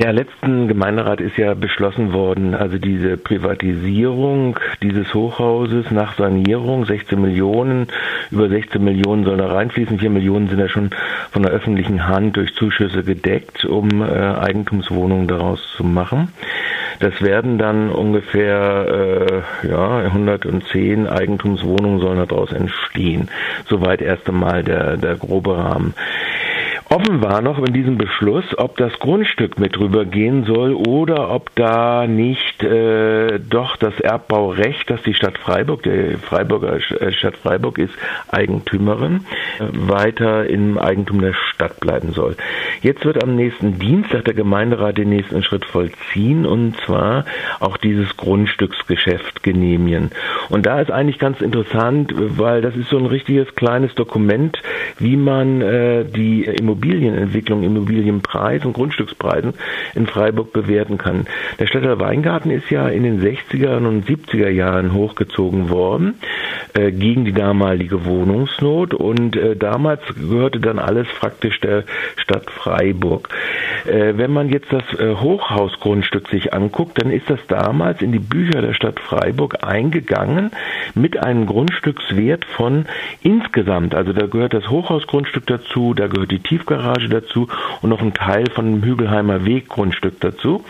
Ja, letzten Gemeinderat ist ja beschlossen worden, also diese Privatisierung dieses Hochhauses nach Sanierung, 16 Millionen, über 16 Millionen sollen da reinfließen, 4 Millionen sind ja schon von der öffentlichen Hand durch Zuschüsse gedeckt, um äh, Eigentumswohnungen daraus zu machen. Das werden dann ungefähr äh, ja, 110 Eigentumswohnungen sollen daraus entstehen. Soweit erst einmal der, der grobe Rahmen. Offen war noch in diesem Beschluss, ob das Grundstück mit rübergehen soll oder ob da nicht äh, doch das Erbbaurecht, das die Stadt Freiburg, die Freiburger äh, Stadt Freiburg ist Eigentümerin, äh, weiter im Eigentum der Stadt bleiben soll. Jetzt wird am nächsten Dienstag der Gemeinderat den nächsten Schritt vollziehen und zwar auch dieses Grundstücksgeschäft genehmigen. Und da ist eigentlich ganz interessant, weil das ist so ein richtiges kleines Dokument, wie man äh, die Immobilien Immobilienentwicklung, Immobilienpreisen, Grundstückspreisen in Freiburg bewerten kann. Der Stadtteil Weingarten ist ja in den 60er und 70er Jahren hochgezogen worden äh, gegen die damalige Wohnungsnot und äh, damals gehörte dann alles praktisch der Stadt Freiburg. Äh, wenn man jetzt das äh, Hochhausgrundstück sich anguckt, dann ist das damals in die Bücher der Stadt Freiburg eingegangen mit einem Grundstückswert von insgesamt, also da gehört das Hochhausgrundstück dazu, da gehört die Tief Tiefgarage dazu und noch ein Teil von dem Hügelheimer Weggrundstück dazu.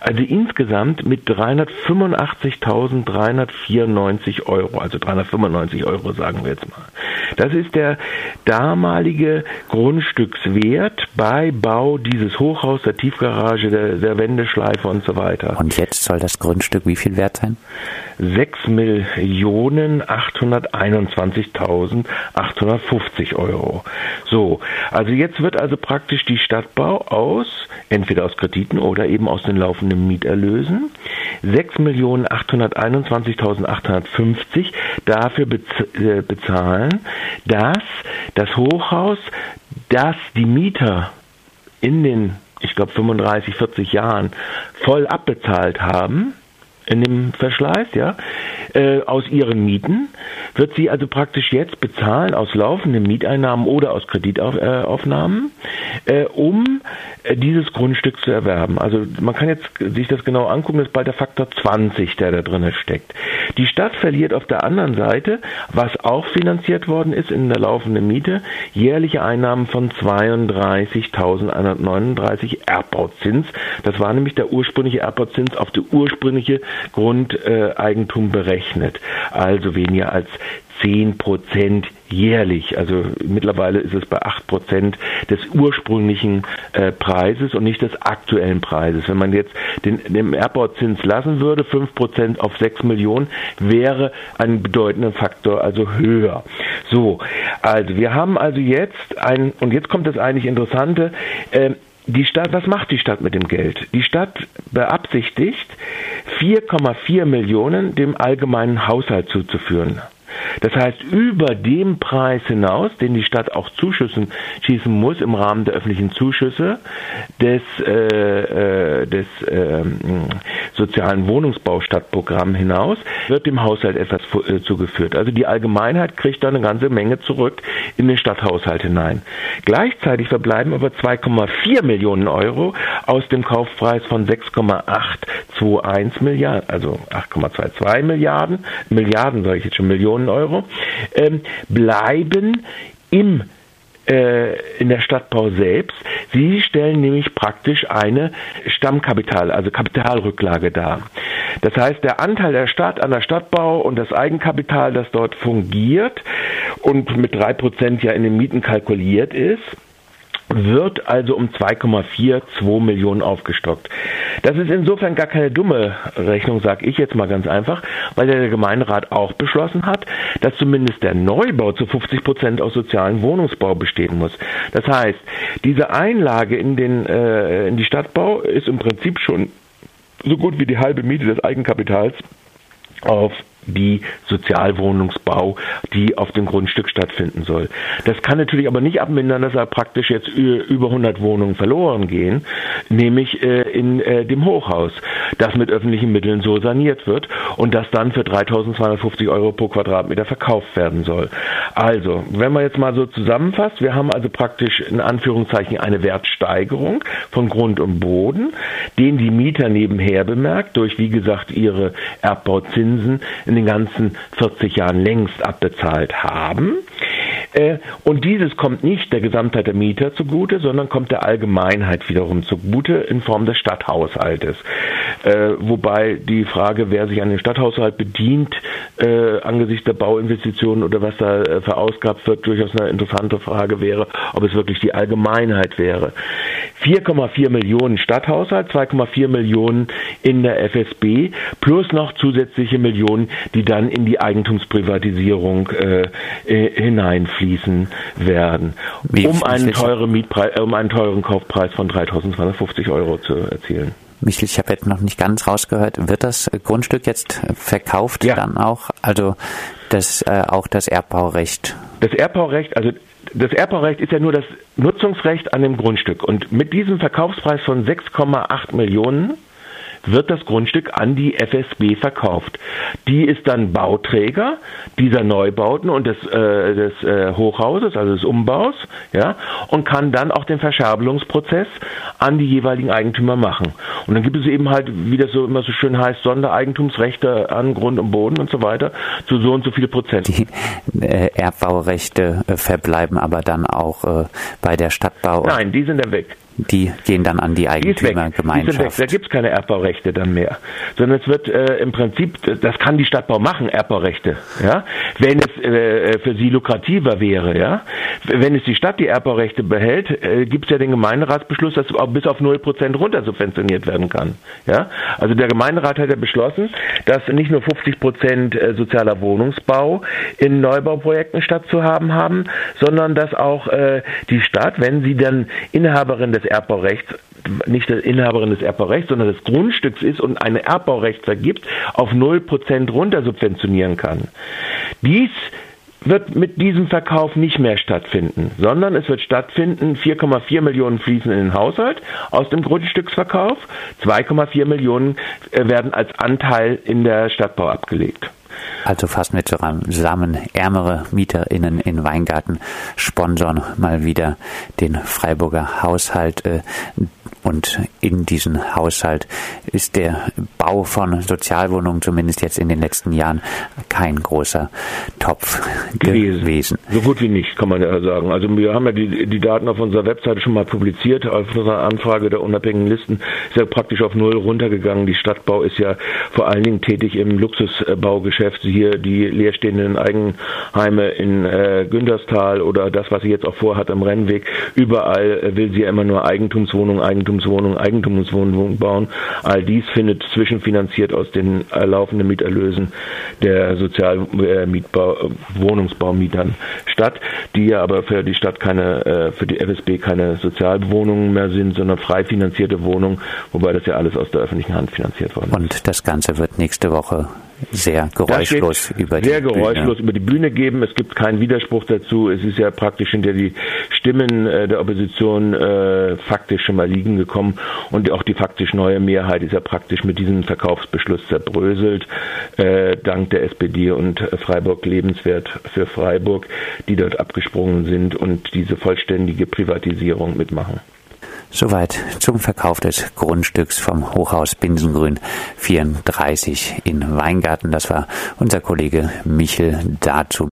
Also insgesamt mit 385.394 Euro, also 395 Euro sagen wir jetzt mal. Das ist der damalige Grundstückswert bei Bau dieses Hochhaus, der Tiefgarage, der, der Wendeschleife und so weiter. Und jetzt soll das Grundstück wie viel wert sein? 6.821.850 Euro. So, also jetzt wird also praktisch die Stadtbau aus, entweder aus Krediten oder eben aus den laufenden Mieterlösen, 6.821.850 dafür äh, bezahlen, dass das Hochhaus, das die Mieter in den, ich glaube, 35, 40 Jahren voll abbezahlt haben, in dem Verschleiß, ja, äh, aus ihren Mieten, wird sie also praktisch jetzt bezahlen aus laufenden Mieteinnahmen oder aus Kreditaufnahmen, äh, um äh, dieses Grundstück zu erwerben. Also man kann jetzt sich das genau angucken, das ist bald der Faktor 20, der da drin steckt. Die Stadt verliert auf der anderen Seite, was auch finanziert worden ist in der laufenden Miete, jährliche Einnahmen von 32.139 Erbbauzins. Das war nämlich der ursprüngliche Erbbauzins auf die ursprüngliche Grundeigentum berechnet. Also weniger als 10 Prozent jährlich. Also mittlerweile ist es bei 8 Prozent des ursprünglichen äh, Preises und nicht des aktuellen Preises. Wenn man jetzt den, den Erbbauzins lassen würde, 5 Prozent auf 6 Millionen, wäre ein bedeutender Faktor also höher. So, also wir haben also jetzt ein, und jetzt kommt das eigentlich Interessante, äh, die Stadt, was macht die Stadt mit dem Geld? Die Stadt beabsichtigt, 4,4 Millionen dem allgemeinen Haushalt zuzuführen. Das heißt, über dem Preis hinaus, den die Stadt auch zuschüssen schießen muss im Rahmen der öffentlichen Zuschüsse des, äh, äh, des äh, sozialen Wohnungsbaustadtprogramms hinaus, wird dem Haushalt etwas äh, zugeführt. Also die Allgemeinheit kriegt da eine ganze Menge zurück in den Stadthaushalt hinein. Gleichzeitig verbleiben aber 2,4 Millionen Euro aus dem Kaufpreis von 6,821 Milliarden, also 8,22 Milliarden, Milliarden sage ich jetzt schon, Millionen Euro, ähm, bleiben im äh, in der Stadtbau selbst. Sie stellen nämlich praktisch eine Stammkapital, also Kapitalrücklage dar. Das heißt, der Anteil der Stadt an der Stadtbau und das Eigenkapital, das dort fungiert und mit drei Prozent ja in den Mieten kalkuliert ist, wird also um 2,42 Millionen aufgestockt. Das ist insofern gar keine dumme Rechnung, sage ich jetzt mal ganz einfach, weil der Gemeinderat auch beschlossen hat, dass zumindest der Neubau zu 50 Prozent aus sozialen Wohnungsbau bestehen muss. Das heißt, diese Einlage in, den, äh, in die Stadtbau ist im Prinzip schon so gut wie die halbe Miete des Eigenkapitals auf die Sozialwohnungsbau, die auf dem Grundstück stattfinden soll. Das kann natürlich aber nicht abmindern, dass da praktisch jetzt über 100 Wohnungen verloren gehen, nämlich äh, in äh, dem Hochhaus, das mit öffentlichen Mitteln so saniert wird und das dann für 3.250 Euro pro Quadratmeter verkauft werden soll. Also, wenn man jetzt mal so zusammenfasst, wir haben also praktisch in Anführungszeichen eine Wertsteigerung von Grund und Boden. den die Mieter nebenher bemerkt, durch wie gesagt ihre Erbbauzinsen in den ganzen 40 Jahren längst abbezahlt haben. Äh, und dieses kommt nicht der Gesamtheit der Mieter zugute, sondern kommt der Allgemeinheit wiederum zugute in Form des Stadthaushaltes. Äh, wobei die Frage, wer sich an den Stadthaushalt bedient, äh, angesichts der Bauinvestitionen oder was da äh, verausgabt wird, durchaus eine interessante Frage wäre, ob es wirklich die Allgemeinheit wäre. 4,4 Millionen Stadthaushalt, 2,4 Millionen in der FSB, plus noch zusätzliche Millionen, die dann in die Eigentumsprivatisierung äh, hineinfließen werden, um einen, teuren Mietpreis, um einen teuren Kaufpreis von 3.250 Euro zu erzielen. Michel, ich habe jetzt noch nicht ganz rausgehört, wird das Grundstück jetzt verkauft ja. dann auch? Also das äh, auch das Erbbaurecht? Das Erbbaurecht, also das Erbbaurecht ist ja nur das Nutzungsrecht an dem Grundstück. Und mit diesem Verkaufspreis von 6,8 Millionen wird das Grundstück an die FSB verkauft. Die ist dann Bauträger dieser Neubauten und des, äh, des äh, Hochhauses, also des Umbaus, ja, und kann dann auch den Verscherbelungsprozess an die jeweiligen Eigentümer machen. Und dann gibt es eben halt, wie das so immer so schön heißt, Sondereigentumsrechte an Grund und Boden und so weiter zu so und so viel Prozent. Die äh, Erbbaurechte äh, verbleiben aber dann auch äh, bei der Stadtbau. Nein, die sind dann weg. Die gehen dann an die Eigentümergemeinschaft. Da gibt es keine Erbbaurechte dann mehr. Sondern es wird äh, im Prinzip, das kann die Stadtbau machen, Erbbaurechte, ja, wenn es äh, für sie lukrativer wäre, ja. Wenn es die Stadt die Erbbaurechte behält, äh, gibt es ja den Gemeinderatsbeschluss, dass bis auf 0% runter subventioniert werden kann. Ja? Also der Gemeinderat hat ja beschlossen, dass nicht nur 50% äh, sozialer Wohnungsbau in Neubauprojekten stattzuhaben haben, sondern dass auch äh, die Stadt, wenn sie dann Inhaberin des des Erbbaurechts nicht der Inhaberin des Erbbaurechts, sondern des Grundstücks ist und ein Erbbaurecht vergibt, auf 0% runter subventionieren kann. Dies wird mit diesem Verkauf nicht mehr stattfinden, sondern es wird stattfinden, 4,4 Millionen fließen in den Haushalt aus dem Grundstücksverkauf, 2,4 Millionen äh, werden als Anteil in der Stadtbau abgelegt. Also fassen wir zusammen, ärmere MieterInnen in Weingarten sponsern mal wieder den Freiburger Haushalt. Und in diesem Haushalt ist der Bau von Sozialwohnungen zumindest jetzt in den letzten Jahren kein großer Topf gewesen. gewesen. So gut wie nicht, kann man ja sagen. Also wir haben ja die, die Daten auf unserer Webseite schon mal publiziert. Auf unserer Anfrage der unabhängigen Listen ist ja praktisch auf Null runtergegangen. Die Stadtbau ist ja vor allen Dingen tätig im Luxusbaugeschäft. Hier die leerstehenden Eigenheime in äh, Günterstal oder das, was sie jetzt auch vorhat am Rennweg. Überall will sie ja immer nur Eigentumswohnungen, Eigentumswohnungen Eigentumswohnungen, Eigentumswohnungen bauen. All dies findet zwischenfinanziert aus den laufenden Mieterlösen der Sozialwohnungsbaumietern äh, statt, die ja aber für die Stadt keine, äh, für die FSB keine Sozialwohnungen mehr sind, sondern frei finanzierte Wohnungen, wobei das ja alles aus der öffentlichen Hand finanziert worden ist. Und das Ganze wird nächste Woche sehr geräuschlos über die sehr geräuschlos Bühne. über die Bühne geben. Es gibt keinen Widerspruch dazu. Es ist ja praktisch hinter die Stimmen äh, der Opposition äh, faktisch schon mal liegen gekommen und auch die faktisch neue Mehrheit ist ja praktisch mit diesem Verkaufsbeschluss zerbröselt, äh, dank der SPD und Freiburg lebenswert für Freiburg, die dort abgesprungen sind und diese vollständige Privatisierung mitmachen. Soweit zum Verkauf des Grundstücks vom Hochhaus Binsengrün 34 in Weingarten. Das war unser Kollege Michel dazu.